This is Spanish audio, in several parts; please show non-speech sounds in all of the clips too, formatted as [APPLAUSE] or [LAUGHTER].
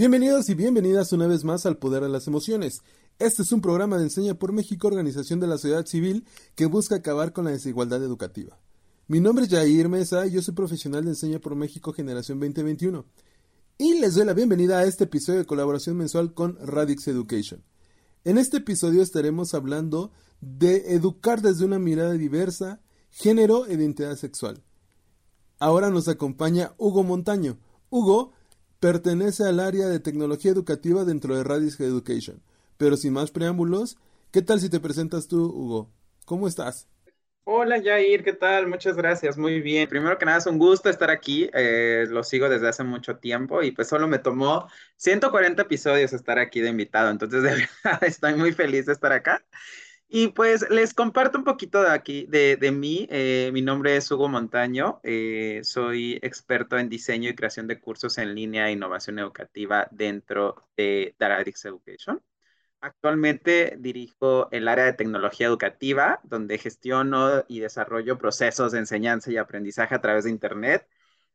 Bienvenidos y bienvenidas una vez más al Poder de las Emociones. Este es un programa de Enseña por México, organización de la sociedad civil que busca acabar con la desigualdad educativa. Mi nombre es Jair Mesa y yo soy profesional de Enseña por México Generación 2021. Y les doy la bienvenida a este episodio de colaboración mensual con Radix Education. En este episodio estaremos hablando de educar desde una mirada diversa, género e identidad sexual. Ahora nos acompaña Hugo Montaño. Hugo pertenece al área de tecnología educativa dentro de Radix Education. Pero sin más preámbulos, ¿qué tal si te presentas tú, Hugo? ¿Cómo estás? Hola Jair, ¿qué tal? Muchas gracias, muy bien. Primero que nada, es un gusto estar aquí. Eh, lo sigo desde hace mucho tiempo y pues solo me tomó 140 episodios estar aquí de invitado. Entonces, [LAUGHS] de verdad, estoy muy feliz de estar acá. Y pues les comparto un poquito de aquí, de, de mí. Eh, mi nombre es Hugo Montaño. Eh, soy experto en diseño y creación de cursos en línea e innovación educativa dentro de Daradix Education. Actualmente dirijo el área de tecnología educativa, donde gestiono y desarrollo procesos de enseñanza y aprendizaje a través de Internet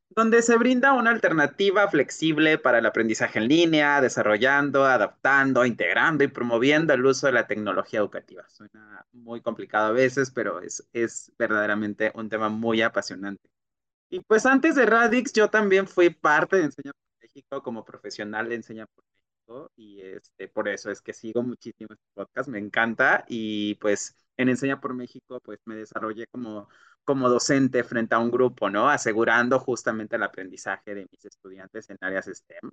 donde se brinda una alternativa flexible para el aprendizaje en línea, desarrollando, adaptando, integrando y promoviendo el uso de la tecnología educativa. Suena muy complicado a veces, pero es, es verdaderamente un tema muy apasionante. Y pues antes de Radix, yo también fui parte de Enseña por México como profesional de Enseña por México y este, por eso es que sigo muchísimo este podcast, me encanta y pues en Enseña por México pues me desarrollé como como docente frente a un grupo, ¿no? Asegurando justamente el aprendizaje de mis estudiantes en áreas STEM.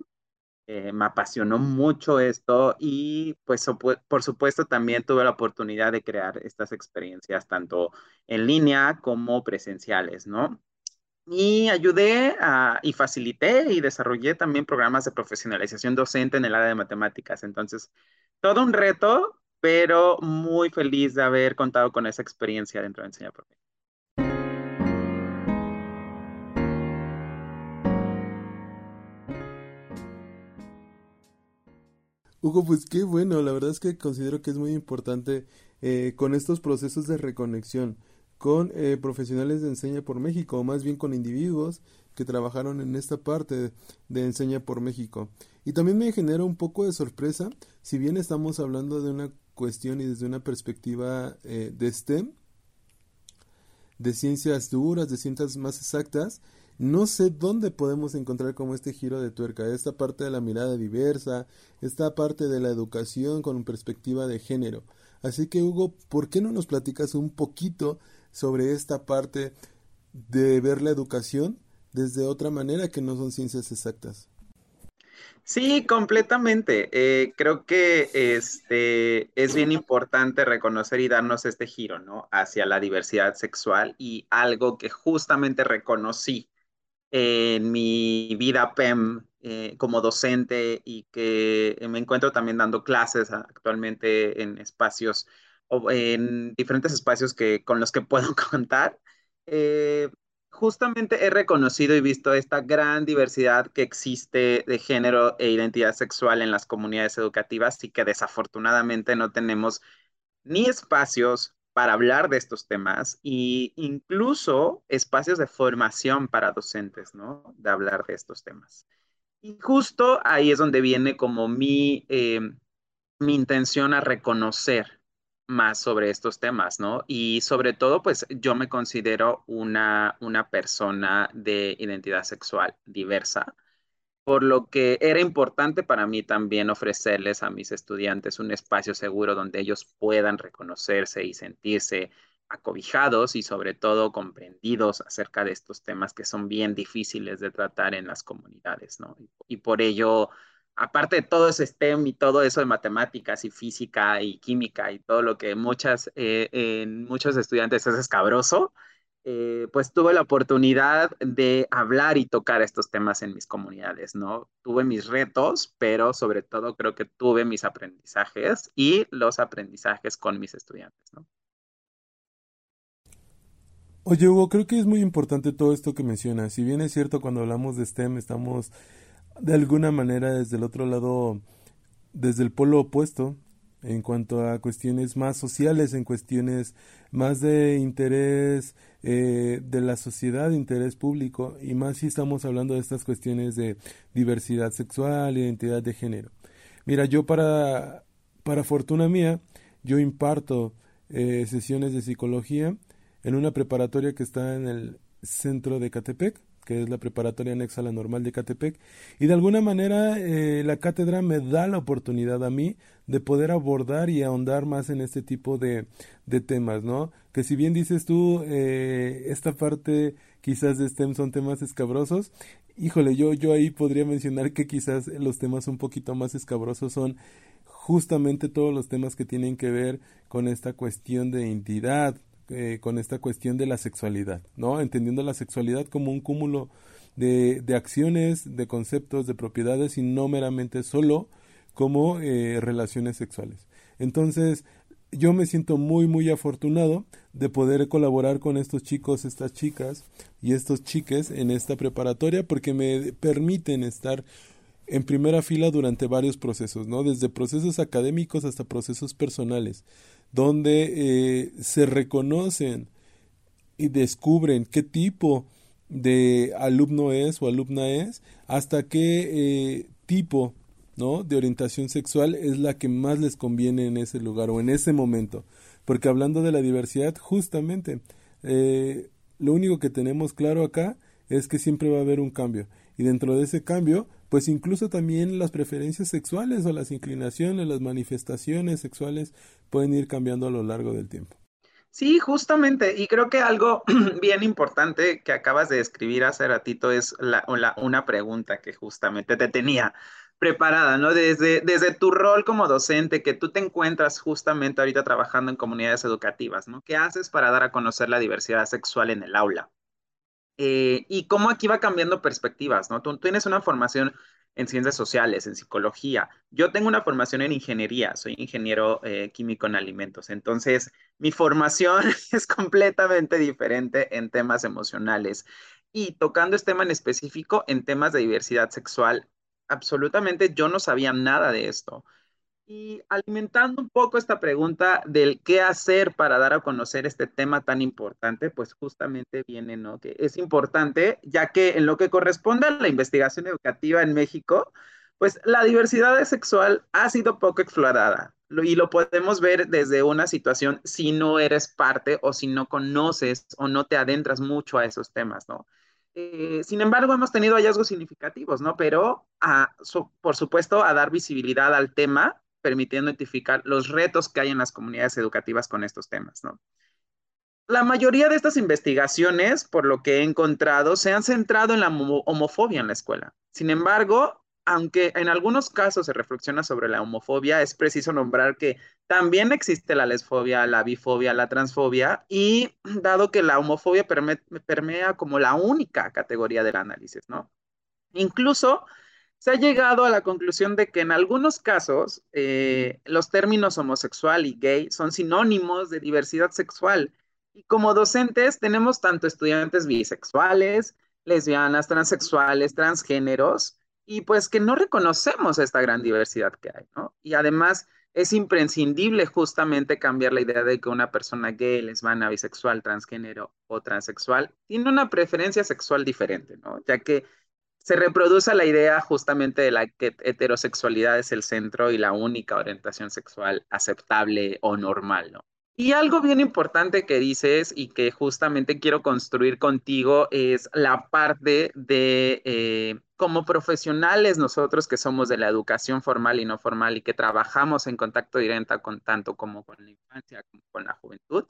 Eh, me apasionó mucho esto y pues por supuesto también tuve la oportunidad de crear estas experiencias tanto en línea como presenciales, ¿no? Y ayudé y facilité y desarrollé también programas de profesionalización docente en el área de matemáticas. Entonces, todo un reto, pero muy feliz de haber contado con esa experiencia dentro de Enseñar por Hugo, pues qué bueno, la verdad es que considero que es muy importante eh, con estos procesos de reconexión con eh, profesionales de Enseña por México, o más bien con individuos que trabajaron en esta parte de Enseña por México. Y también me genera un poco de sorpresa, si bien estamos hablando de una cuestión y desde una perspectiva eh, de STEM, de ciencias duras, de ciencias más exactas, no sé dónde podemos encontrar como este giro de tuerca, esta parte de la mirada diversa, esta parte de la educación con perspectiva de género. Así que Hugo, ¿por qué no nos platicas un poquito sobre esta parte de ver la educación desde otra manera que no son ciencias exactas? Sí, completamente. Eh, creo que este es bien importante reconocer y darnos este giro, ¿no? Hacia la diversidad sexual y algo que justamente reconocí en mi vida PEM eh, como docente y que me encuentro también dando clases actualmente en espacios, o en diferentes espacios que, con los que [LAUGHS] puedo contar. Eh, justamente he reconocido y visto esta gran diversidad que existe de género e identidad sexual en las comunidades educativas y que desafortunadamente no tenemos ni espacios para hablar de estos temas e incluso espacios de formación para docentes, ¿no? De hablar de estos temas. Y justo ahí es donde viene como mi, eh, mi intención a reconocer más sobre estos temas, ¿no? Y sobre todo, pues yo me considero una, una persona de identidad sexual diversa por lo que era importante para mí también ofrecerles a mis estudiantes un espacio seguro donde ellos puedan reconocerse y sentirse acobijados y sobre todo comprendidos acerca de estos temas que son bien difíciles de tratar en las comunidades, ¿no? Y, por ello, aparte de todo ese STEM y todo eso de matemáticas y física y química y todo lo que muchas, eh, en muchos estudiantes es escabroso, eh, pues tuve la oportunidad de hablar y tocar estos temas en mis comunidades, ¿no? Tuve mis retos, pero sobre todo creo que tuve mis aprendizajes y los aprendizajes con mis estudiantes, ¿no? Oye, Hugo, creo que es muy importante todo esto que mencionas. Si bien es cierto, cuando hablamos de STEM estamos de alguna manera desde el otro lado, desde el polo opuesto, en cuanto a cuestiones más sociales, en cuestiones más de interés eh, de la sociedad, de interés público, y más si estamos hablando de estas cuestiones de diversidad sexual, identidad de género. Mira, yo para, para fortuna mía, yo imparto eh, sesiones de psicología en una preparatoria que está en el centro de Catepec, que es la preparatoria anexa a la normal de Catepec, y de alguna manera eh, la cátedra me da la oportunidad a mí de poder abordar y ahondar más en este tipo de, de temas, ¿no? Que si bien dices tú, eh, esta parte quizás de STEM son temas escabrosos, híjole, yo, yo ahí podría mencionar que quizás los temas un poquito más escabrosos son justamente todos los temas que tienen que ver con esta cuestión de identidad, eh, con esta cuestión de la sexualidad, ¿no? Entendiendo la sexualidad como un cúmulo de, de acciones, de conceptos, de propiedades y no meramente solo como eh, relaciones sexuales. Entonces, yo me siento muy, muy afortunado de poder colaborar con estos chicos, estas chicas y estos chiques en esta preparatoria porque me permiten estar en primera fila durante varios procesos, ¿no? Desde procesos académicos hasta procesos personales donde eh, se reconocen y descubren qué tipo de alumno es o alumna es, hasta qué eh, tipo ¿no? de orientación sexual es la que más les conviene en ese lugar o en ese momento. Porque hablando de la diversidad, justamente, eh, lo único que tenemos claro acá es que siempre va a haber un cambio. Y dentro de ese cambio, pues incluso también las preferencias sexuales o las inclinaciones, las manifestaciones sexuales pueden ir cambiando a lo largo del tiempo. Sí, justamente, y creo que algo [CLEARS THROAT] bien importante que acabas de escribir hace ratito es la, una pregunta que justamente te tenía preparada, ¿no? Desde, desde tu rol como docente, que tú te encuentras justamente ahorita trabajando en comunidades educativas, ¿no? ¿Qué haces para dar a conocer la diversidad sexual en el aula? Eh, y cómo aquí va cambiando perspectivas, ¿no? Tú tienes una formación en ciencias sociales, en psicología. Yo tengo una formación en ingeniería, soy ingeniero eh, químico en alimentos. Entonces, mi formación [LAUGHS] es completamente diferente en temas emocionales. Y tocando este tema en específico, en temas de diversidad sexual, absolutamente yo no sabía nada de esto. Y alimentando un poco esta pregunta del qué hacer para dar a conocer este tema tan importante, pues justamente viene, ¿no? Que es importante, ya que en lo que corresponde a la investigación educativa en México, pues la diversidad sexual ha sido poco explorada. Y lo podemos ver desde una situación si no eres parte o si no conoces o no te adentras mucho a esos temas, ¿no? Eh, sin embargo, hemos tenido hallazgos significativos, ¿no? Pero, a, por supuesto, a dar visibilidad al tema permitiendo identificar los retos que hay en las comunidades educativas con estos temas. La mayoría de estas investigaciones, por lo que he encontrado, se han centrado en la homofobia en la escuela. Sin embargo, aunque en algunos casos se reflexiona sobre la homofobia, es preciso nombrar que también existe la lesfobia, la bifobia, la transfobia, y [CLEARS THROAT] dado que la homofobia permea como la única categoría del análisis, ¿no? Incluso se ha llegado a la conclusión de que en algunos casos eh, los términos homosexual y gay son sinónimos de diversidad sexual. Y como docentes tenemos tanto estudiantes bisexuales, lesbianas, transexuales, transgéneros, y pues que no reconocemos esta gran diversidad que hay, ¿no? Y además es imprescindible justamente cambiar la idea de que una persona gay, lesbiana, bisexual, transgénero o transexual tiene una preferencia sexual diferente, ¿no? Ya que se reproduce la idea justamente de la que heterosexualidad es el centro y la única orientación sexual aceptable o normal, ¿no? Y algo bien importante que dices y que justamente quiero construir contigo es la parte de eh, como profesionales nosotros que somos de la educación formal y no formal y que trabajamos en contacto directo con tanto como con la infancia como con la juventud,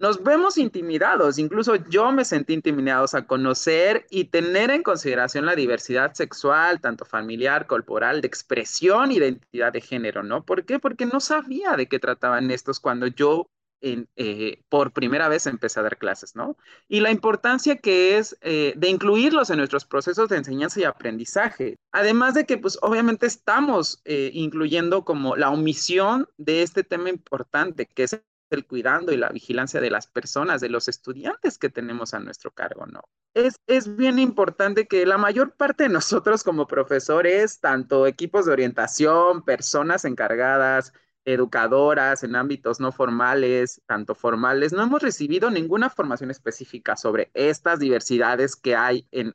nos vemos intimidados, incluso yo me sentí intimidado a conocer y tener en consideración la diversidad sexual, tanto familiar, corporal, de expresión, identidad de género, ¿no? ¿Por qué? Porque no sabía de qué trataban estos cuando yo eh, por primera vez empecé a dar clases, ¿no? Y la importancia que es eh, de incluirlos en nuestros procesos de enseñanza y aprendizaje. Además de que, pues, obviamente estamos eh, incluyendo como la omisión de este tema importante, que es el cuidado y la vigilancia de las personas, de los estudiantes que tenemos a nuestro cargo, ¿no? Es, es bien importante que la mayor parte de nosotros como profesores, tanto equipos de orientación, personas encargadas, educadoras en ámbitos no formales, tanto formales, no hemos recibido ninguna formación específica sobre estas diversidades que hay en,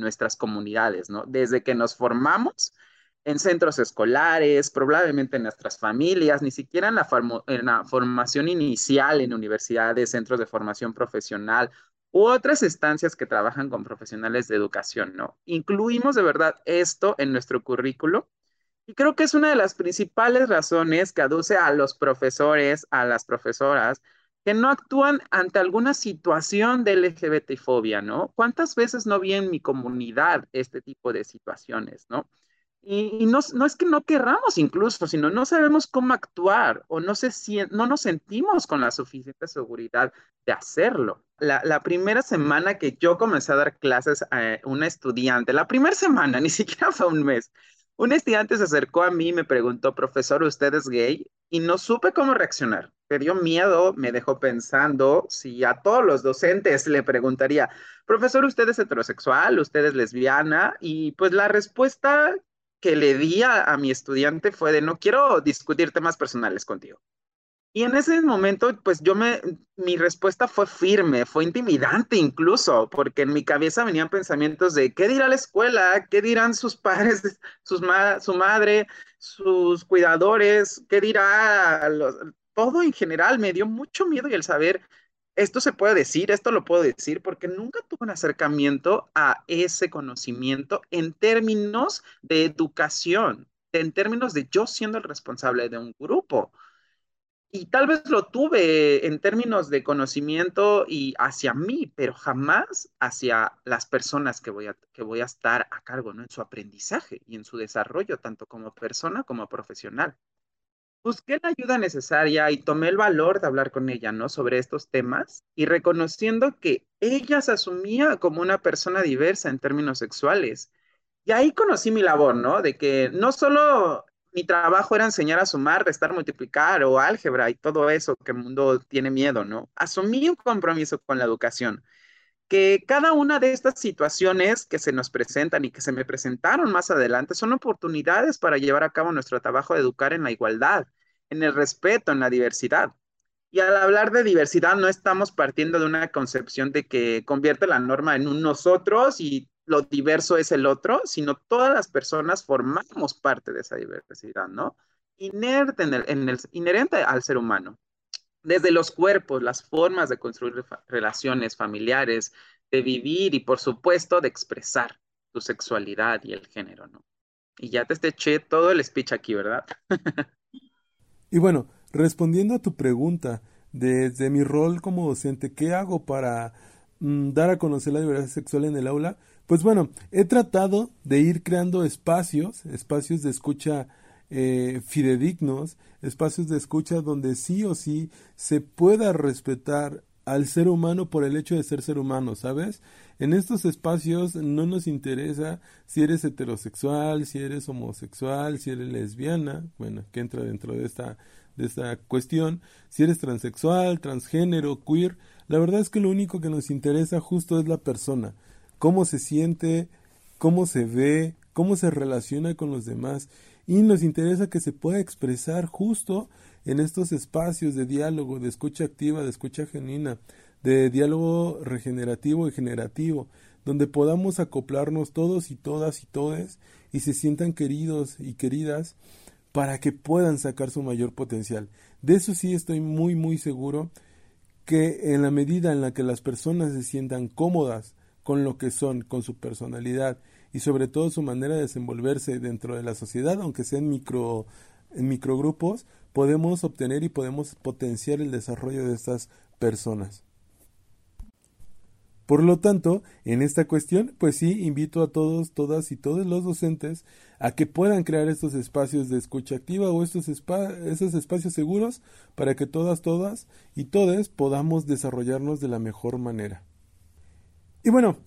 nuestras comunidades, ¿no? Desde que nos formamos en centros escolares, probablemente en nuestras familias, ni siquiera en la, formación inicial en universidades, centros de formación profesional u otras estancias que trabajan con profesionales de educación, ¿no? Incluimos de verdad esto en nuestro currículo y creo que es una de las principales razones que aduce a los profesores, a las profesoras, que no actúan ante alguna situación de LGBTfobia, ¿no? ¿Cuántas veces no vi en mi comunidad este tipo de situaciones, ¿no? Y, no, es que no querramos incluso, sino no sabemos cómo actuar o no, se, no nos sentimos con la suficiente seguridad de hacerlo. La, la, primera semana que yo comencé a dar clases a una estudiante, la primera semana, [LAUGHS] ni siquiera fue un mes, un estudiante se acercó a mí y me preguntó, profesor, ¿usted es gay? Y no supe cómo reaccionar. Me dio miedo, me dejó pensando si a todos los docentes le preguntaría, profesor, ¿usted es heterosexual? ¿Usted es lesbiana? Y pues la respuesta que le di a, a mi estudiante fue de, no quiero discutir temas personales contigo. Y en ese momento, pues yo me, mi respuesta fue firme, fue intimidante incluso, porque en mi cabeza venían pensamientos de, ¿qué dirá la escuela? ¿Qué dirán sus padres, [LAUGHS] sus su madre, sus cuidadores? ¿Qué dirá todo en general? Me dio mucho miedo y el saber, esto se puede decir, esto lo puedo decir, porque nunca tuve un acercamiento a ese conocimiento en términos de educación, en términos de yo siendo el responsable de un grupo y tal vez lo tuve en términos de conocimiento y hacia mí, pero jamás hacia las personas que voy a, que voy a estar a cargo, ¿no? En su aprendizaje y en su desarrollo, tanto como persona como profesional. Busqué la ayuda necesaria y tomé el valor de hablar con ella, ¿no? Sobre estos temas y reconociendo que ella se asumía como una persona diversa en términos sexuales. Y ahí conocí mi labor, ¿no? De que no solo mi trabajo era enseñar a sumar, restar, multiplicar o álgebra y todo eso que el mundo tiene miedo, ¿no? Asumí un compromiso con la educación, que cada una de estas situaciones que se nos presentan y que se me presentaron más adelante son oportunidades para llevar a cabo nuestro trabajo de educar en la igualdad, en el respeto, en la diversidad. Y al hablar de diversidad no estamos partiendo de una concepción de que convierte la norma en un nosotros y lo diverso es el otro, sino todas las personas formamos parte de esa diversidad, ¿no? Inerte en el, inherente al ser humano. Desde los cuerpos, las formas de construir relaciones familiares, de vivir y por supuesto de expresar tu sexualidad y el género, ¿no? Y ya te eché todo el speech aquí, ¿verdad? [LAUGHS] y bueno, respondiendo a tu pregunta, desde mi rol como docente, ¿qué hago para mm, dar a conocer la diversidad sexual en el aula? Pues bueno, he tratado de ir creando espacios, espacios de escucha eh, fidedignos, espacios de escucha donde sí o sí se pueda respetar al ser humano por el hecho de ser ser humano, ¿sabes? En estos espacios no nos interesa si eres heterosexual, si eres homosexual, si eres lesbiana, bueno, que entra dentro de esta, de esta cuestión, si eres transexual, transgénero, queer, la verdad es que lo único que nos interesa justo es la persona cómo se siente, cómo se ve, cómo se relaciona con los demás y nos interesa que se pueda expresar justo en estos espacios de diálogo, de escucha activa, de escucha genuina, de diálogo regenerativo y generativo, donde podamos acoplarnos todos y todas y todes y se sientan queridos y queridas para que puedan sacar su mayor potencial. De eso sí estoy muy muy seguro que en la medida en la que las personas se sientan cómodas con lo que son, con su personalidad y sobre todo su manera de desenvolverse dentro de la sociedad, aunque sea en micro en microgrupos, podemos obtener y podemos potenciar el desarrollo de estas personas. Por lo tanto, en esta cuestión, pues sí, invito a todos, todas y todos los docentes a que puedan crear estos espacios de escucha activa o estos esos espacios seguros para que todas, todas y todes podamos desarrollarnos de la mejor manera. Y bueno,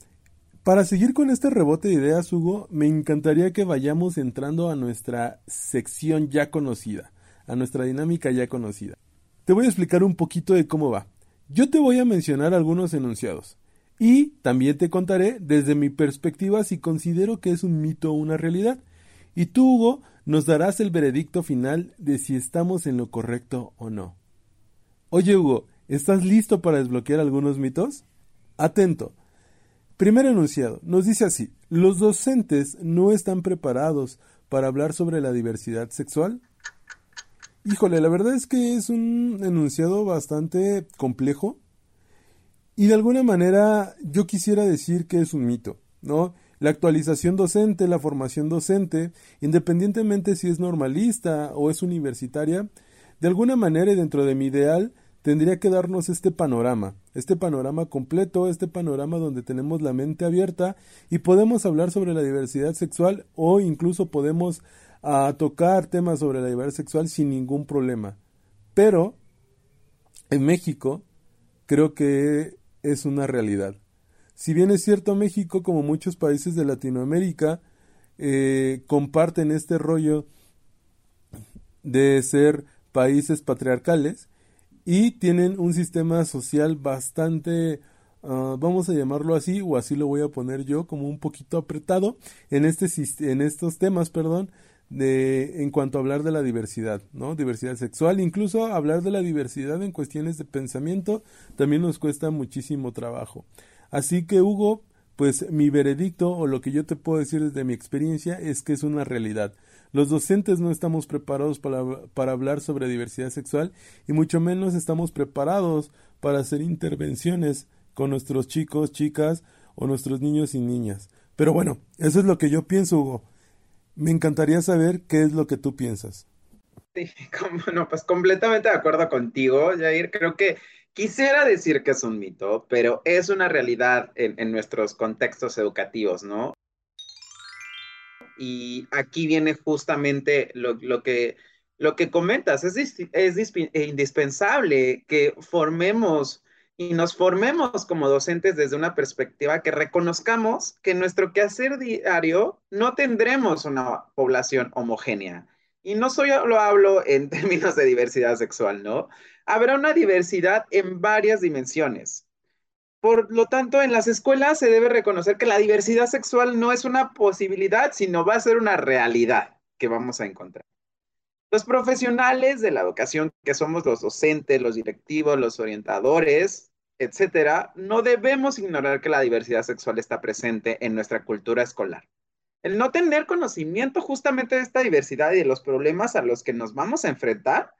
para seguir con este rebote de ideas, Hugo, me encantaría que vayamos entrando a nuestra sección ya conocida, a nuestra dinámica ya conocida. Te voy a explicar un poquito de cómo va. Yo te voy a mencionar algunos enunciados y también te contaré desde mi perspectiva si considero que es un mito o una realidad. Y tú, Hugo, nos darás el veredicto final de si estamos en lo correcto o no. Oye Hugo, ¿estás listo para desbloquear algunos mitos? Atento. Primer enunciado, nos dice así, los docentes no están preparados para hablar sobre la diversidad sexual. Híjole, la verdad es que es un enunciado bastante complejo y de alguna manera yo quisiera decir que es un mito, ¿no? La actualización docente, la formación docente, independientemente si es normalista o es universitaria, de alguna manera y dentro de mi ideal, tendría que darnos este panorama, este panorama completo, este panorama donde tenemos la mente abierta y podemos hablar sobre la diversidad sexual o incluso podemos ah, tocar temas sobre la diversidad sexual sin ningún problema. Pero en México creo que es una realidad. Si bien es cierto, México, como muchos países de Latinoamérica, eh, comparten este rollo de ser países patriarcales y tienen un sistema social bastante, ah, vamos a llamarlo así, o así lo voy a poner yo, como un poquito apretado en, este, en estos temas, perdón, de, en cuanto a hablar de la diversidad, ¿no? Diversidad sexual, incluso hablar de la diversidad en cuestiones de pensamiento también nos cuesta muchísimo trabajo. Así que Hugo, pues mi veredicto o lo que yo te puedo decir desde mi experiencia es que es una realidad. Los docentes no estamos preparados para, para, hablar sobre diversidad sexual y mucho menos estamos preparados para hacer intervenciones con nuestros chicos, chicas o nuestros niños y niñas. Pero bueno, eso es lo que yo pienso, Hugo. Me encantaría saber qué es lo que tú piensas. Sí, [LAUGHS] no, pues completamente de acuerdo contigo, Jair. Creo que quisiera decir que es un mito, pero es una realidad en, nuestros contextos educativos, ¿no? Y aquí viene justamente lo, que, lo que comentas. Es, es indispensable que formemos y nos formemos como docentes desde una perspectiva que reconozcamos que en nuestro quehacer diario no tendremos una población homogénea. Y no solo hablo en [LAUGHS] términos de diversidad sexual, ¿no? Habrá una diversidad en varias dimensiones. Por lo tanto, en las escuelas se debe reconocer que la diversidad sexual no es una posibilidad, sino va a ser una realidad que vamos a encontrar. Los profesionales de la educación, que somos los docentes, los directivos, los orientadores, etcétera, no debemos ignorar que la diversidad sexual está presente en nuestra cultura escolar. El no tener conocimiento justamente de esta diversidad y de los problemas a los que nos vamos a enfrentar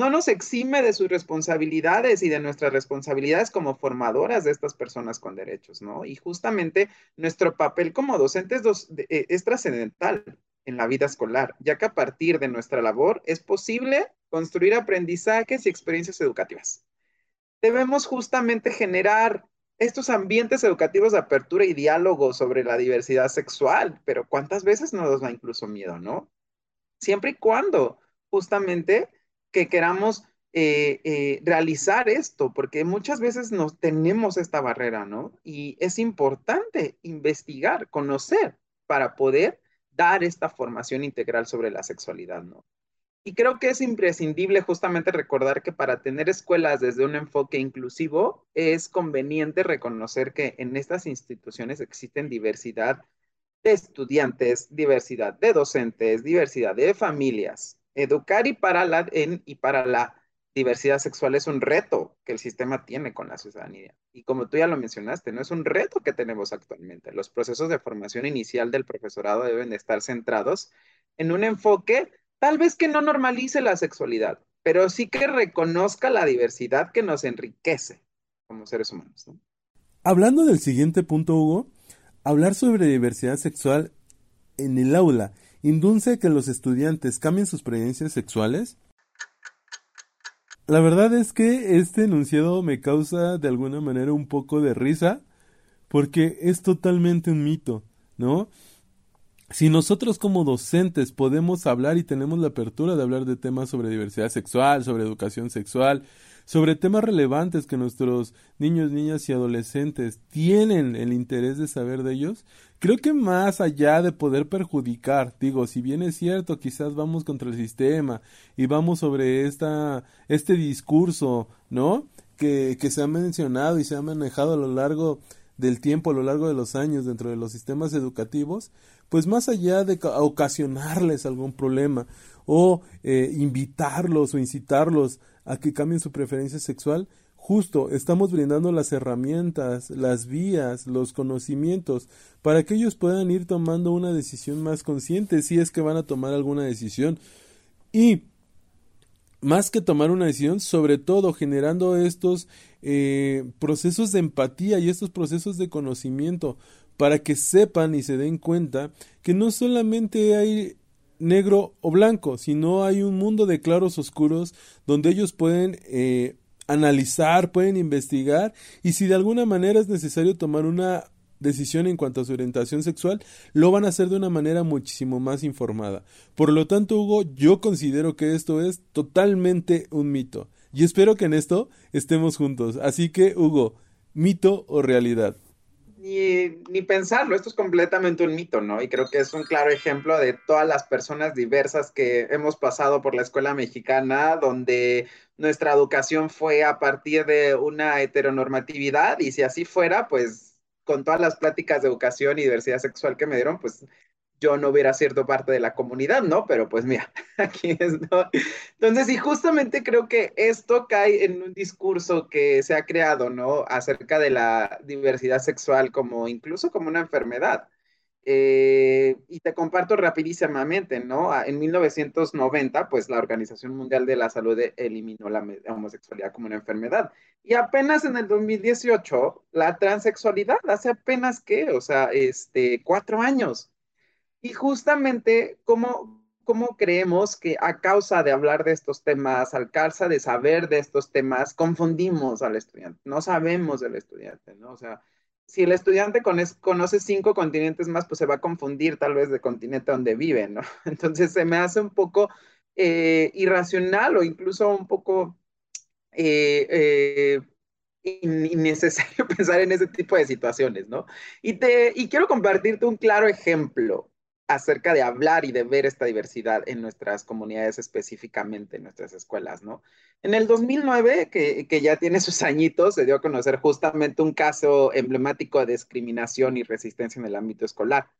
no nos exime de sus responsabilidades y de nuestras responsabilidades como formadoras de estas personas con derechos, ¿no? Y justamente nuestro papel como docentes eh, es trascendental en la vida escolar, ya que a partir de nuestra labor es posible construir aprendizajes y experiencias educativas. Debemos justamente generar estos ambientes educativos de apertura y diálogo sobre la diversidad sexual, pero ¿cuántas veces nos da incluso miedo, no? Siempre y cuando justamente que queramos eh, eh, realizar esto, porque muchas veces nos tenemos esta barrera, ¿no? Y es importante investigar, conocer para poder dar esta formación integral sobre la sexualidad, ¿no? Y creo que es imprescindible justamente recordar que para tener escuelas desde un enfoque inclusivo es conveniente reconocer que en estas instituciones existen diversidad de estudiantes, diversidad de docentes, diversidad de familias. Educar y para la, y para la diversidad sexual es un reto que el sistema tiene con la ciudadanía. Y como tú ya lo mencionaste, no es un reto que tenemos actualmente. Los procesos de formación inicial del profesorado deben de estar centrados en un enfoque tal vez que no normalice la sexualidad, pero sí que reconozca la diversidad que nos enriquece como seres humanos. Hablando del siguiente punto, Hugo, hablar sobre diversidad sexual en el aula induce que los estudiantes cambien sus preferencias sexuales la verdad es que este enunciado me causa de alguna manera un poco de risa porque es totalmente un mito, ¿no? Si nosotros como docentes podemos hablar y tenemos la apertura de hablar de temas sobre diversidad sexual, sobre educación sexual, sobre temas relevantes que nuestros niños, niñas y adolescentes tienen el interés de saber de ellos, creo que más allá de poder perjudicar, digo, si bien es cierto, quizás vamos contra el sistema y vamos sobre esta, este discurso, ¿no? Que, que se ha mencionado y se ha manejado a lo largo del tiempo, a lo largo de los años dentro de los sistemas educativos, pues más allá de ocasionarles algún problema o eh, invitarlos o incitarlos a que cambien su preferencia sexual, justo estamos brindando las herramientas, las vías, los conocimientos para que ellos puedan ir tomando una decisión más consciente si es que van a tomar alguna decisión. Y más que tomar una decisión, sobre todo generando estos eh, procesos de empatía y estos procesos de conocimiento para que sepan y se den cuenta que no solamente hay negro o blanco, sino hay un mundo de claros oscuros donde ellos pueden eh, analizar, pueden investigar y si de alguna manera es necesario tomar una decisión en cuanto a su orientación sexual, lo van a hacer de una manera muchísimo más informada. Por lo tanto, Hugo, yo considero que esto es totalmente un mito. Y espero que en esto estemos juntos. Así que, Hugo, mito o realidad. Ni, ni, pensarlo, esto es completamente un mito, ¿no? Y creo que es un claro ejemplo de todas las personas diversas que hemos pasado por la escuela mexicana, donde nuestra educación fue a partir de una heteronormatividad y si así fuera, pues con todas las pláticas de educación y diversidad sexual que me dieron, pues yo no hubiera sido parte de la comunidad, ¿no? Pero pues mira, [LAUGHS] aquí es, ¿no? Entonces, y justamente creo que esto cae en un discurso que se ha creado, ¿no? Acerca de la diversidad sexual como incluso como una enfermedad. Eh, y te comparto rapidísimamente, ¿no? En 1990, pues la Organización Mundial de la Salud eliminó la homosexualidad como una enfermedad. Y apenas en el 2018, la transexualidad, hace apenas que, o sea, este, cuatro años. Y justamente, ¿cómo, ¿cómo creemos que a causa de hablar de estos temas, al causa de saber de estos temas, confundimos al estudiante? No sabemos del estudiante, ¿no? O sea, si el estudiante conoce cinco continentes más, pues se va a confundir tal vez de continente donde vive, ¿no? [LAUGHS] Entonces se me hace un poco eh, irracional o incluso un poco eh, eh, innecesario [LAUGHS] pensar en ese tipo de situaciones, ¿no? Y, te, y quiero compartirte un claro ejemplo acerca de hablar y de ver esta diversidad en nuestras comunidades específicamente, en nuestras escuelas, ¿no? En el 2009, que, ya tiene sus añitos, se dio a conocer justamente un caso emblemático de discriminación y resistencia en el ámbito escolar.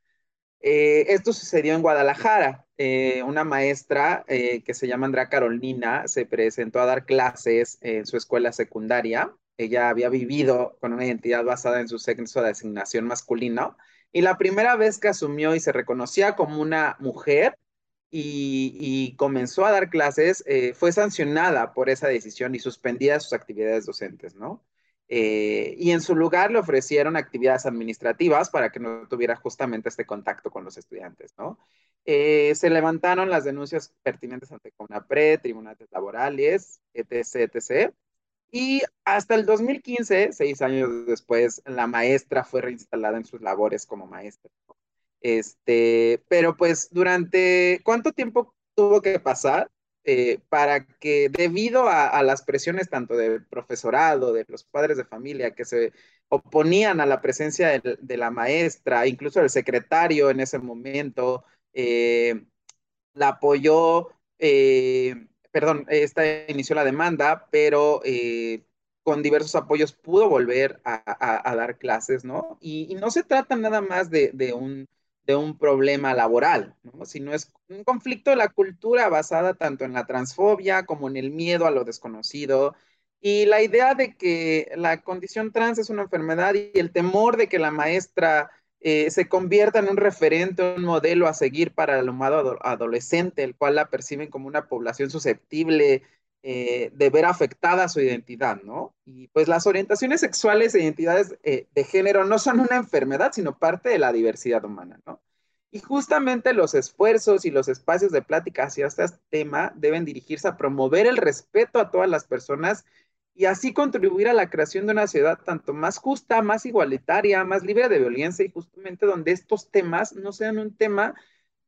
Eh, esto sucedió en Guadalajara. Eh, una maestra eh, que se llama Andrea Carolina se presentó a dar clases en su escuela secundaria. Ella había vivido con una identidad basada en su sexo de asignación masculino y la primera vez que asumió y se reconocía como una mujer y, comenzó a dar clases, eh, fue sancionada por esa decisión y suspendida sus actividades docentes, ¿no? Eh, y en su lugar le ofrecieron actividades administrativas para que no tuviera justamente este contacto con los estudiantes, ¿no? Eh, se levantaron las denuncias pertinentes ante CONAPRE, tribunales laborales, etc., etc., y hasta el 2015, seis años después, la maestra fue reinstalada en sus labores como maestra. Este, pero pues durante cuánto tiempo tuvo que pasar eh, para que debido a, las presiones tanto del profesorado, de los padres de familia que se oponían a la presencia de, la maestra, incluso el secretario en ese momento, eh, la apoyó eh, perdón, esta inició la demanda, pero eh, con diversos apoyos pudo volver a, dar clases, ¿no? Y, no se trata nada más de, un, de un problema laboral, ¿no? sino es un conflicto de la cultura basada tanto en la transfobia como en el miedo a lo desconocido. Y la idea de que la condición trans es una enfermedad y el temor de que la maestra eh, se convierta en un referente, un modelo a seguir para el alumnado adolescente, el cual la perciben como una población susceptible eh, de ver afectada su identidad, ¿no? Y pues las orientaciones sexuales e identidades eh, de género no son una enfermedad, sino parte de la diversidad humana, ¿no? Y justamente los esfuerzos y los espacios de plática hacia este tema deben dirigirse a promover el respeto a todas las personas y así contribuir a la creación de una ciudad tanto más justa, más igualitaria, más libre de violencia y justamente donde estos temas no sean un tema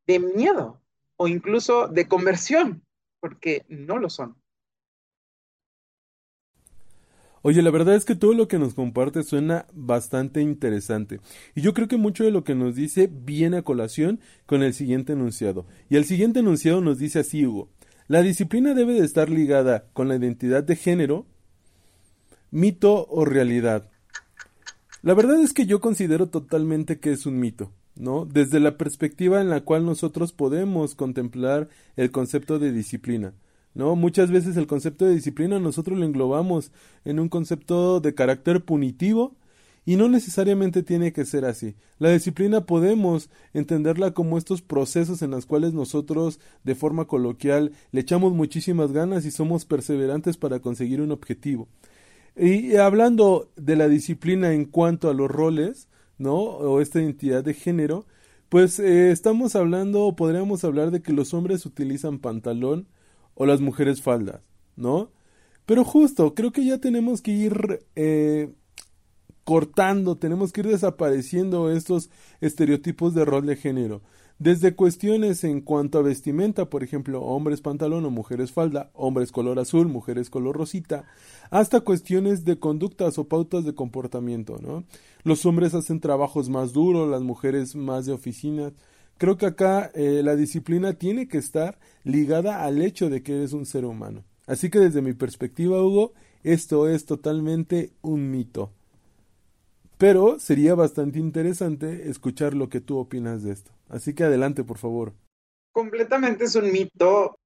de miedo o incluso de conversión, porque no lo son. Oye, la verdad es que todo lo que nos comparte suena bastante interesante. Y yo creo que mucho de lo que nos dice viene a colación con el siguiente enunciado. Y el siguiente enunciado nos dice así, Hugo. La disciplina debe de estar ligada con la identidad de género mito o realidad. La verdad es que yo considero totalmente que es un mito. ¿no? Desde la perspectiva en la cual nosotros podemos contemplar el concepto de disciplina. ¿no? Muchas veces el concepto de disciplina nosotros lo englobamos en un concepto de carácter punitivo y no necesariamente tiene que ser así. La disciplina podemos entenderla como estos procesos en los cuales nosotros de forma coloquial le echamos muchísimas ganas y somos perseverantes para conseguir un objetivo. Y hablando de la disciplina en cuanto a los roles, ¿no? O esta identidad de género, pues eh, estamos hablando, o podríamos hablar de que los hombres utilizan pantalón o las mujeres faldas, ¿no? Pero justo, creo que ya tenemos que ir eh, cortando, tenemos que ir desapareciendo estos estereotipos de rol de género. Desde cuestiones en cuanto a vestimenta, por ejemplo, hombres pantalón o mujeres falda, hombres color azul, mujeres color rosita, hasta cuestiones de conductas o pautas de comportamiento, ¿no? Los hombres hacen trabajos más duros, las mujeres más de oficinas. Creo que acá eh, la disciplina tiene que estar ligada al hecho de que eres un ser humano. Así que desde mi perspectiva, Hugo, esto es totalmente un mito. Pero sería bastante interesante escuchar lo que tú opinas de esto. Así que adelante, por favor. Completamente es un mito,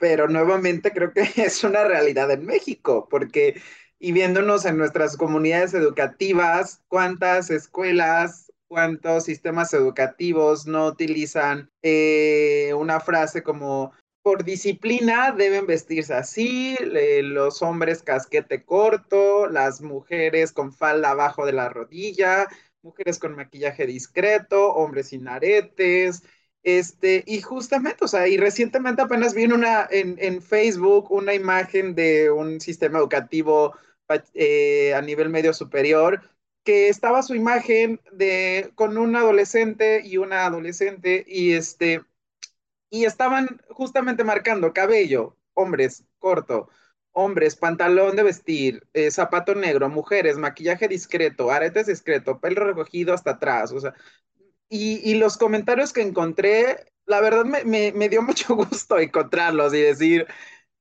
pero nuevamente creo que [LAUGHS] es una realidad en México, porque y viéndonos en nuestras comunidades educativas, cuántas escuelas, cuántos sistemas educativos no utilizan eh, una frase como por disciplina deben vestirse así, los hombres casquete corto, las mujeres con falda abajo de la rodilla, mujeres con maquillaje discreto, hombres sin aretes, este, y justamente, o sea, y recientemente apenas vi una, en, en Facebook una imagen de un sistema educativo eh, a nivel medio superior que estaba su imagen de con un adolescente y una adolescente y este y estaban justamente marcando cabello, hombres, corto, hombres, pantalón de vestir, eh, zapato negro, mujeres, maquillaje discreto, aretes discreto, pelo recogido hasta atrás, o sea, y, los comentarios que encontré, la verdad me, me dio [LAUGHS] mucho gusto encontrarlos y decir,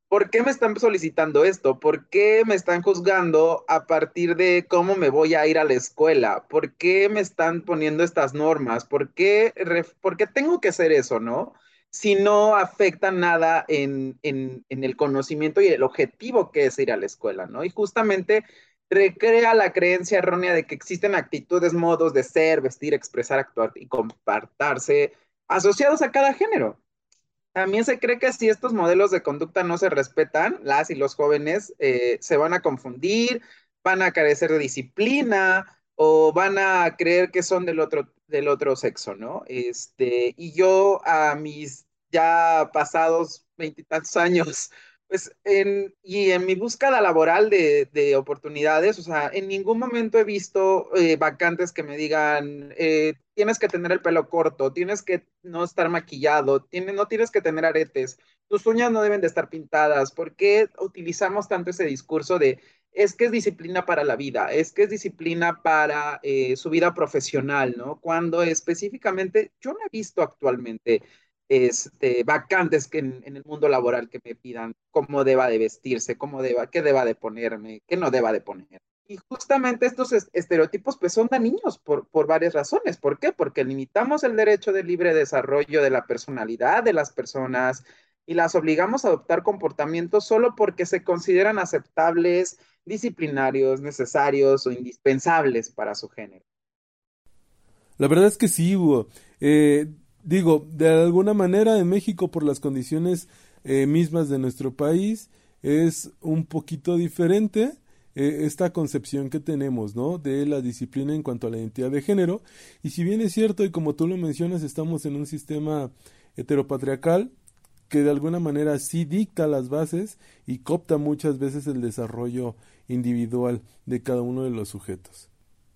¿por qué me están solicitando esto? ¿Por qué me están juzgando a partir de cómo me voy a ir a la escuela? ¿Por qué me están poniendo estas normas? ¿Por qué, por qué tengo que hacer eso, no? Si no afecta nada en, el conocimiento y el objetivo que es ir a la escuela, ¿no? Y justamente recrea la creencia errónea de que existen actitudes, modos de ser, vestir, expresar, actuar y compartarse asociados a cada género. También se cree que si estos modelos de conducta no se respetan, las y los jóvenes eh, se van a confundir, van a carecer de disciplina o van a creer que son del otro, del otro sexo, ¿no? Este, y yo a mis ya pasados veintitantos años, pues en, y en mi búsqueda laboral de, oportunidades, o sea, en ningún momento he visto eh, vacantes que me digan, eh, tienes que tener el pelo corto, tienes que no estar maquillado, tienes, no tienes que tener aretes, tus uñas no deben de estar pintadas. ¿Por qué utilizamos tanto ese discurso de es que es disciplina para la vida, es que es disciplina para eh, su vida profesional, ¿no? Cuando específicamente yo no he visto actualmente este, vacantes que en, el mundo laboral que me pidan cómo deba de vestirse, cómo deba, qué deba de ponerme, qué no deba de poner. Y justamente estos estereotipos pues son dañinos por, por varias razones. ¿Por qué? Porque limitamos el derecho de libre desarrollo de la personalidad de las personas y las obligamos a adoptar comportamientos solo porque se consideran aceptables, disciplinarios, necesarios o indispensables para su género. La verdad es que sí, Hugo. Eh, digo, de alguna manera en México por las condiciones eh, mismas de nuestro país es un poquito diferente eh, esta concepción que tenemos, ¿no? De la disciplina en cuanto a la identidad de género. Y si bien es cierto, y como tú lo mencionas, estamos en un sistema heteropatriarcal que de alguna manera sí dicta las bases y copta muchas veces el desarrollo individual de cada uno de los sujetos.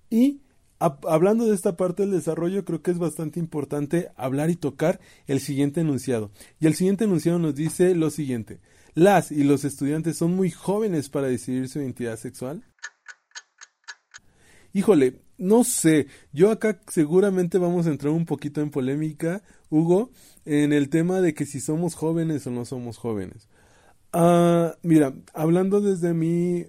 Y hablando de esta parte del desarrollo, creo que es bastante importante hablar y tocar el siguiente enunciado. Y el siguiente enunciado nos dice lo siguiente. Las y los estudiantes son muy jóvenes para decidir su identidad sexual. Híjole, no sé, yo acá seguramente vamos a entrar un poquito en polémica, Hugo, en el tema de que si somos jóvenes o no somos jóvenes. Ah, mira, hablando desde mi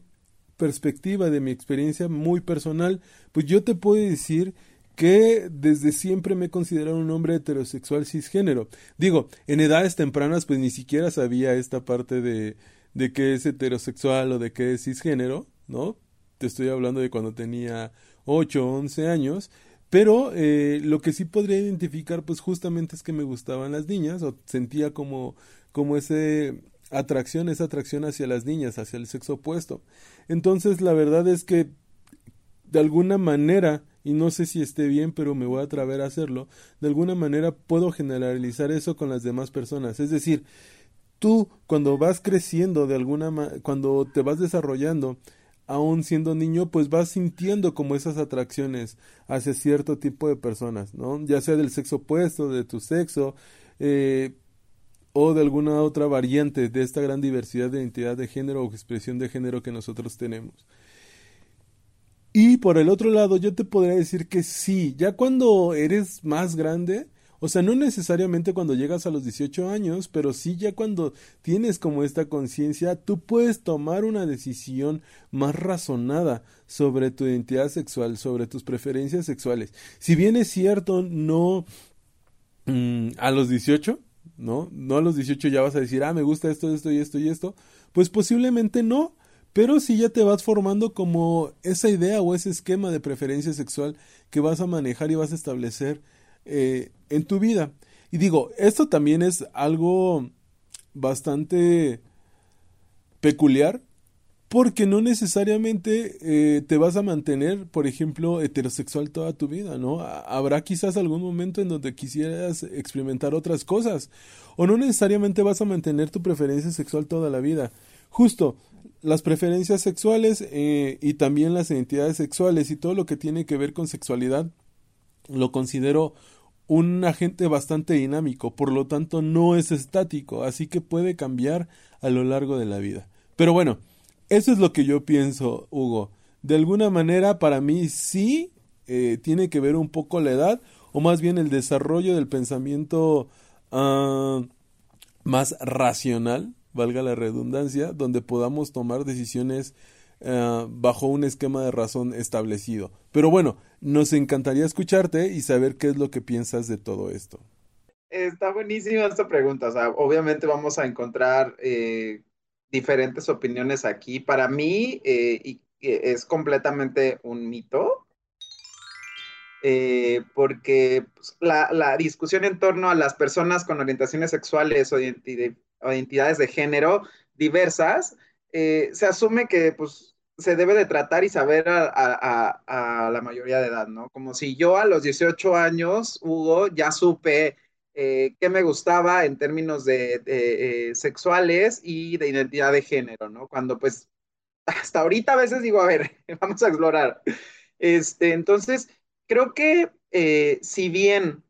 perspectiva, de mi experiencia muy personal, pues yo te puedo decir que desde siempre me he considerado un hombre heterosexual cisgénero. Digo, en edades tempranas pues ni siquiera sabía esta parte de, de qué es heterosexual o de qué es cisgénero, ¿no? Te estoy hablando de cuando tenía 8 o 11 años, pero eh, lo que sí podría identificar pues justamente es que me gustaban las niñas o sentía como, como ese atracción, esa atracción hacia las niñas, hacia el sexo opuesto. Entonces la verdad es que de alguna manera, y no sé si esté bien, pero me voy a atrever a hacerlo, de alguna manera puedo generalizar eso con las demás personas. Es decir, tú cuando vas creciendo de alguna cuando te vas desarrollando, aún siendo niño, pues vas sintiendo como esas atracciones hacia cierto tipo de personas, ¿no? Ya sea del sexo opuesto, de tu sexo, eh, o de alguna otra variante de esta gran diversidad de identidad de género o expresión de género que nosotros tenemos. Y por el otro lado, yo te podría decir que sí, ya cuando eres más grande, o sea, no necesariamente cuando llegas a los 18 años, pero sí ya cuando tienes como esta conciencia, tú puedes tomar una decisión más razonada sobre tu identidad sexual, sobre tus preferencias sexuales. Si bien es cierto, no mm, a los 18, ¿no? No a los 18 ya vas a decir, ah, me gusta esto, esto y esto y esto. Pues posiblemente no, pero si ya te vas formando como esa idea o ese esquema de preferencia sexual que vas a manejar y vas a establecer eh, en tu vida. Y digo, esto también es algo bastante peculiar porque no necesariamente eh, te vas a mantener, por ejemplo, heterosexual toda tu vida, ¿no? Habrá quizás algún momento en donde quisieras experimentar otras cosas, o no necesariamente vas a mantener tu preferencia sexual toda la vida. Justo, las preferencias sexuales eh, y también las identidades sexuales y todo lo que tiene que ver con sexualidad lo considero un agente bastante dinámico, por lo tanto no es estático, así que puede cambiar a lo largo de la vida. Pero bueno, eso es lo que yo pienso, Hugo. De alguna manera, para mí sí eh, tiene que ver un poco la edad, o más bien el desarrollo del pensamiento ah, más racional, valga la redundancia, donde podamos tomar decisiones eh, bajo un esquema de razón establecido. Pero bueno, nos encantaría escucharte y saber qué es lo que piensas de todo esto. Está buenísima esta pregunta. Obviamente vamos a encontrar eh, diferentes opiniones aquí. Para mí eh, es completamente un mito. porque pues, la, la, discusión en torno a las personas con orientaciones sexuales o o identidades de género diversas, eh, se asume que pues se debe de tratar y saber a, la mayoría de edad, ¿no? Como si yo a los 18 años, Hugo, ya supe eh, qué me gustaba en términos de, eh, sexuales y de identidad de género, ¿no? Cuando pues hasta ahorita a veces digo, a ver, [LAUGHS] vamos a explorar. Este, entonces, creo que si bien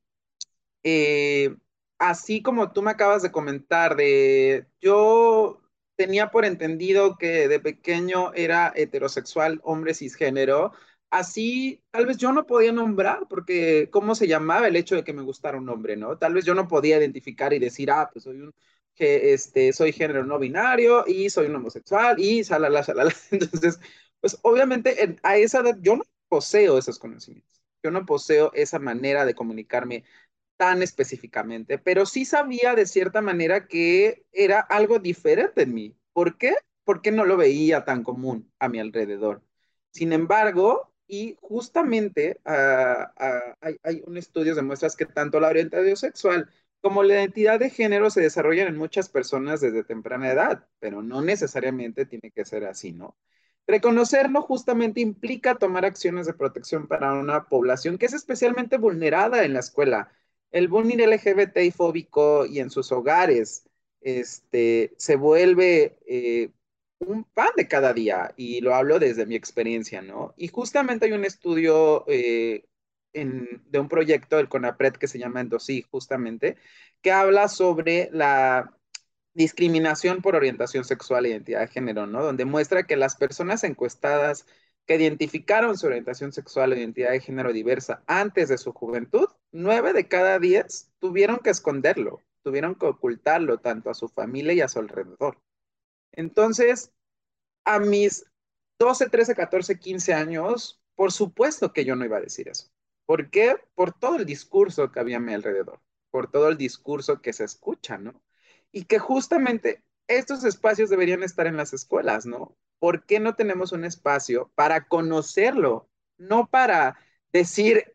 así como tú me acabas de comentar, de yo tenía por entendido que de pequeño era heterosexual, hombre cisgénero, así tal vez yo no podía nombrar, porque cómo se llamaba el hecho de que me gustara un hombre, ¿no? Tal vez yo no podía identificar y decir, ah, pues soy un que este, soy género no binario y soy un homosexual y salala, salala. [LAUGHS] Entonces, pues obviamente a esa edad yo no poseo esos conocimientos, yo no poseo esa manera de comunicarme tan específicamente, pero sí sabía de cierta manera que era algo diferente en mí. ¿Por qué? Porque no lo veía tan común a mi alrededor. Sin embargo, y justamente ah, ah, hay, un estudio que demuestra que tanto la orientación sexual como la identidad de género se desarrollan en muchas personas desde temprana edad, pero no necesariamente tiene que ser así, ¿no? Reconocerlo justamente implica tomar acciones de protección para una población que es especialmente vulnerada en la escuela, el bullying LGBTI fóbico y en sus hogares este, se vuelve eh, un pan de cada día, y lo hablo desde mi experiencia, ¿no? Y justamente hay un estudio eh, de un proyecto del CONAPRED que se llama Endosí, justamente, que habla sobre la discriminación por orientación sexual e identidad de género, ¿no? Donde muestra que las personas encuestadas que identificaron su orientación sexual o identidad de género diversa antes de su juventud, nueve de cada diez tuvieron que esconderlo, tuvieron que ocultarlo tanto a su familia y a su alrededor. Entonces, a mis 12, 13, 14, 15 años, por supuesto que yo no iba a decir eso. ¿Por qué? Por todo el discurso que había a mi alrededor, por todo el discurso que se escucha, ¿no? Y que justamente estos espacios deberían estar en las escuelas, ¿no? ¿Por qué no tenemos un espacio para conocerlo? No para decir,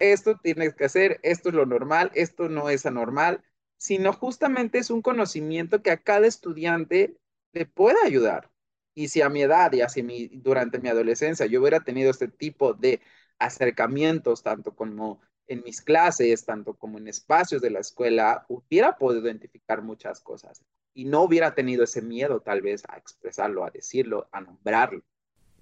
esto tienes que hacer, esto es lo normal, esto no es anormal, sino justamente es un conocimiento que a cada estudiante le puede ayudar. Y si a mi edad y así mi, durante mi adolescencia yo hubiera tenido este tipo de acercamientos, tanto como en mis clases, tanto como en espacios de la escuela, hubiera podido identificar muchas cosas y no hubiera tenido ese miedo tal vez a expresarlo, a decirlo, a nombrarlo.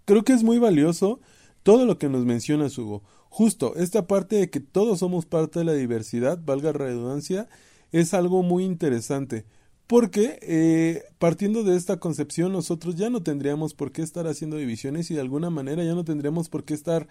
Creo que es muy valioso todo lo que nos mencionas, Hugo. Justo, esta parte de que todos somos parte de la diversidad, valga redundancia, es algo muy interesante. Porque eh, partiendo de esta concepción nosotros ya no tendríamos por qué estar haciendo divisiones y de alguna manera ya no tendríamos por qué estar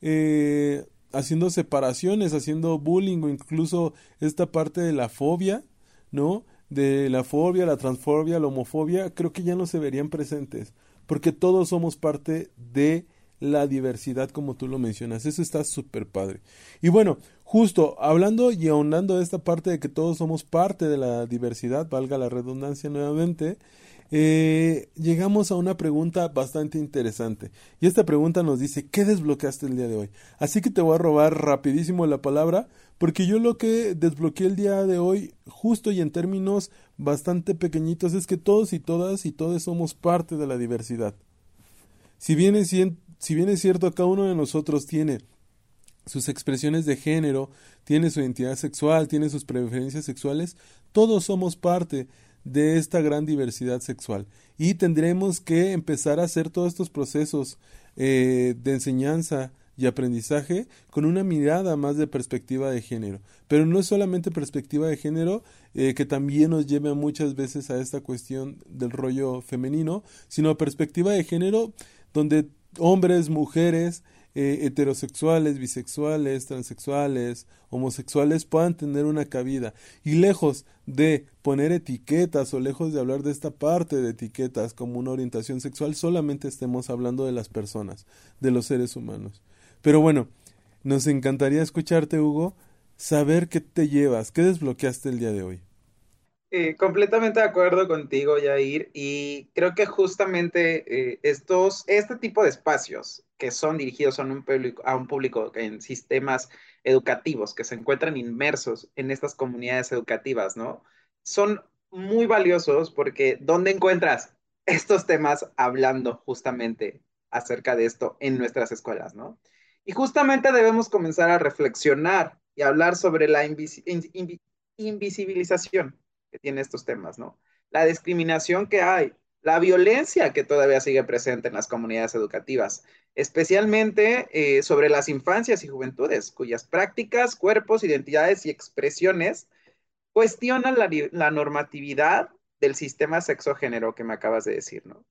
eh, haciendo separaciones, haciendo bullying o incluso esta parte de la fobia, ¿no? De la fobia, la transfobia, la homofobia, creo que ya no se verían presentes, porque todos somos parte de la diversidad como tú lo mencionas. Eso está súper padre. Y bueno, justo hablando y ahondando de esta parte de que todos somos parte de la diversidad, valga la redundancia nuevamente, eh, llegamos a una pregunta bastante interesante. Y esta pregunta nos dice, ¿qué desbloqueaste el día de hoy? Así que te voy a robar rapidísimo la palabra, porque yo lo que desbloqueé el día de hoy, justo y en términos bastante pequeñitos, es que todos y todas y todos somos parte de la diversidad. Si bien es, si bien es cierto, cada uno de nosotros tiene sus expresiones de género, tiene su identidad sexual, tiene sus preferencias sexuales, todos somos parte de esta gran diversidad sexual y tendremos que empezar a hacer todos estos procesos eh, de enseñanza y aprendizaje con una mirada más de perspectiva de género. Pero no es solamente perspectiva de género eh, que también nos lleva muchas veces a esta cuestión del rollo femenino, sino perspectiva de género donde hombres, mujeres, eh, heterosexuales, bisexuales, transexuales, homosexuales puedan tener una cabida. Y lejos de poner etiquetas o lejos de hablar de esta parte de etiquetas como una orientación sexual, solamente estemos hablando de las personas, de los seres humanos. Pero bueno, nos encantaría escucharte, Hugo, saber qué te llevas, qué desbloqueaste el día de hoy. Eh, completamente de acuerdo contigo, Yair, y creo que justamente eh, estos, este tipo de espacios que son dirigidos a un, público, a un público en sistemas educativos que se encuentran inmersos en estas comunidades educativas, ¿no? Son muy valiosos porque ¿dónde encuentras estos temas hablando justamente acerca de esto en nuestras escuelas, ¿no? Y justamente debemos comenzar a reflexionar y hablar sobre la invisibilización que tiene estos temas, ¿no? La discriminación que hay, la violencia que todavía sigue presente en las comunidades educativas, especialmente eh, sobre las infancias y juventudes, cuyas prácticas, cuerpos, identidades y expresiones cuestionan la, la normatividad del sistema sexo-género que me acabas de decir, ¿no?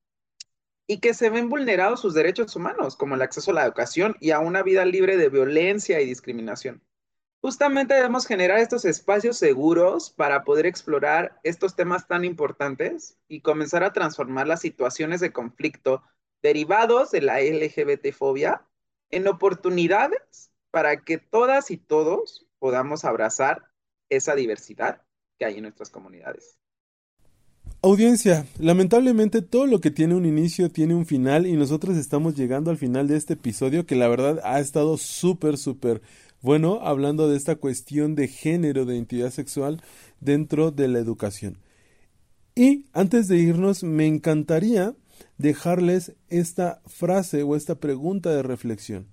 Y que se ven vulnerados sus derechos humanos, como el acceso a la educación y a una vida libre de violencia y discriminación. Justamente debemos generar estos espacios seguros para poder explorar estos temas tan importantes y comenzar a transformar las situaciones de conflicto derivados de la LGBT-fobia en oportunidades para que todas y todos podamos abrazar esa diversidad que hay en nuestras comunidades. Audiencia, lamentablemente todo lo que tiene un inicio tiene un final y nosotros estamos llegando al final de este episodio que la verdad ha estado súper, súper bueno, hablando de esta cuestión de género, de identidad sexual dentro de la educación. Y antes de irnos, me encantaría dejarles esta frase o esta pregunta de reflexión.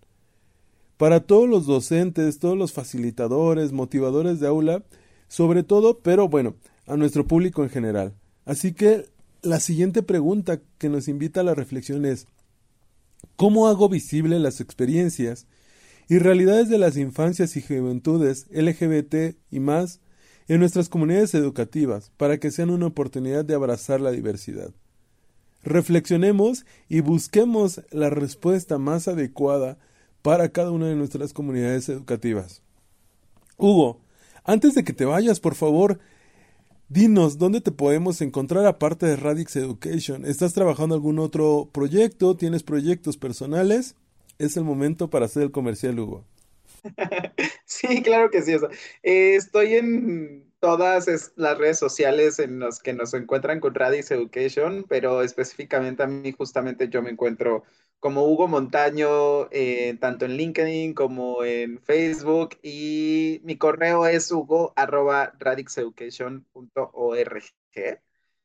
Para todos los docentes, todos los facilitadores, motivadores de aula, sobre todo, pero bueno, a nuestro público en general. Así que la siguiente pregunta que nos invita a la reflexión es, ¿cómo hago visible las experiencias y realidades de las infancias y juventudes LGBT y más en nuestras comunidades educativas para que sean una oportunidad de abrazar la diversidad. Reflexionemos y busquemos la respuesta más adecuada para cada una de nuestras comunidades educativas. Hugo, antes de que te vayas, por favor, dinos dónde te podemos encontrar aparte de Radix Education. ¿Estás trabajando algún otro proyecto? ¿Tienes proyectos personales? Es el momento para hacer el comercial, Hugo. [LAUGHS] Sí, claro que sí. Eh, estoy en todas las redes sociales en las que nos encuentran con Radix Education, pero específicamente a mí justamente yo me encuentro como Hugo Montaño, eh, tanto en LinkedIn como en Facebook, y mi correo es hugo arroba radixeducation.org.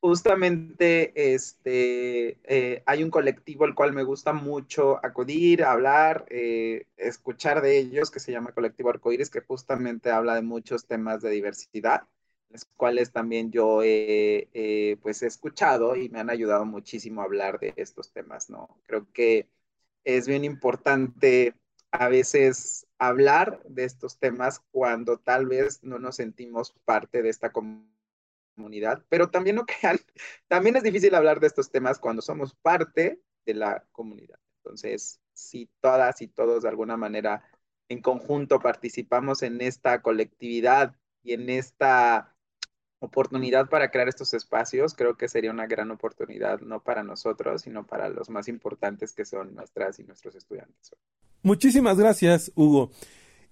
Justamente este, eh, hay un colectivo al cual me gusta mucho acudir, hablar, eh, escuchar de ellos, que se llama Colectivo Arcoíris, que justamente habla de muchos temas de diversidad, los cuales también yo he, pues he escuchado y me han ayudado muchísimo a hablar de estos temas, ¿no? Creo que es bien importante a veces hablar de estos temas cuando tal vez no nos sentimos parte de esta comunidad comunidad, pero también no [LAUGHS] crean, también es difícil hablar de estos temas cuando somos parte de la comunidad. Entonces, si todas y todos de alguna manera en conjunto participamos en esta colectividad y en esta oportunidad para crear estos espacios, creo que sería una gran oportunidad, no para nosotros, sino para los más importantes que son nuestras y nuestros estudiantes. Muchísimas gracias, Hugo.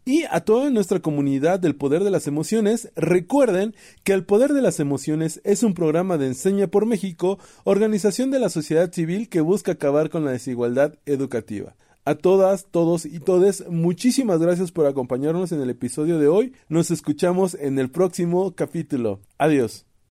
Y a toda nuestra comunidad del Poder de las Emociones, recuerden que El Poder de las Emociones es un programa de Enseña por México, organización de la sociedad civil que busca acabar con la desigualdad educativa. A todas, todos y todes, muchísimas gracias por acompañarnos en el episodio de hoy. Nos escuchamos en el próximo capítulo. Adiós.